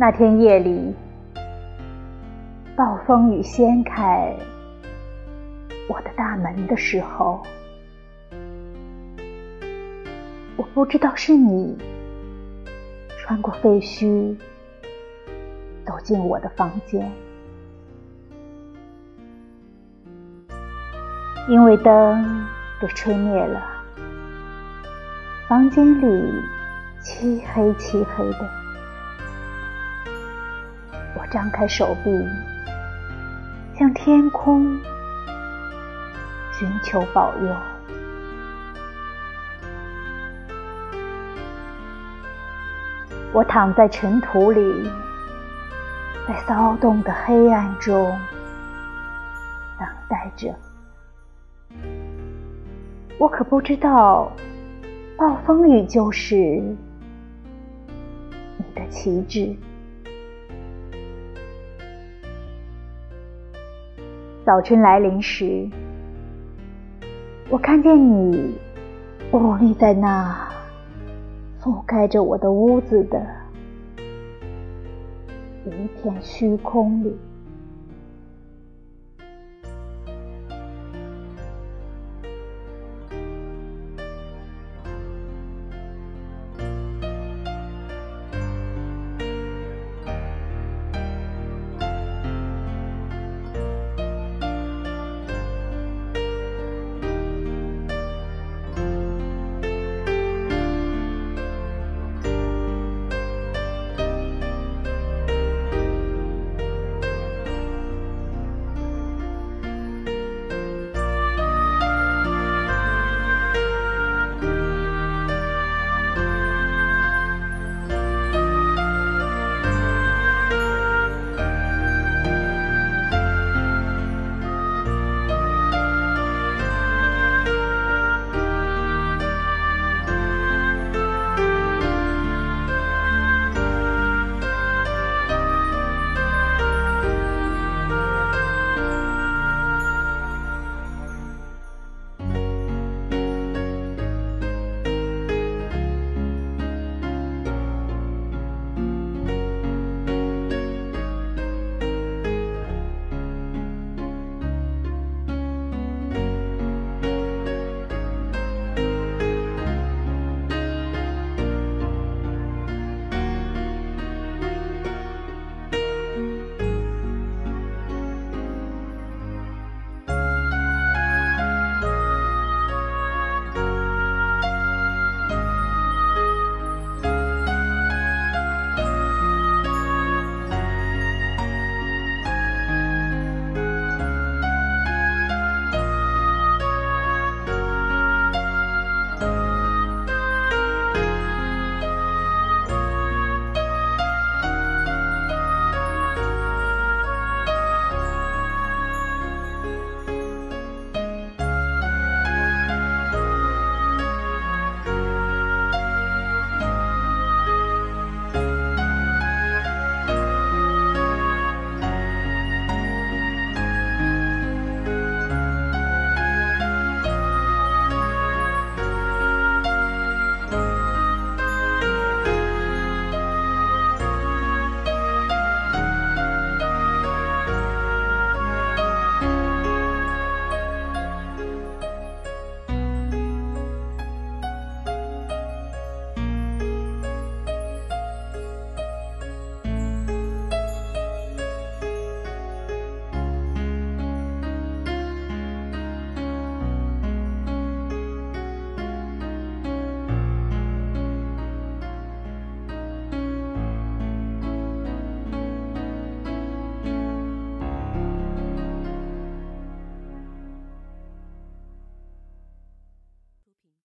那天夜里，暴风雨掀开我的大门的时候，我不知道是你穿过废墟走进我的房间，因为灯被吹灭了，房间里漆黑漆黑的。张开手臂，向天空寻求保佑。我躺在尘土里，在骚动的黑暗中等待着。我可不知道，暴风雨就是你的旗帜。早晨来临时，我看见你兀立在那覆盖着我的屋子的一片虚空里。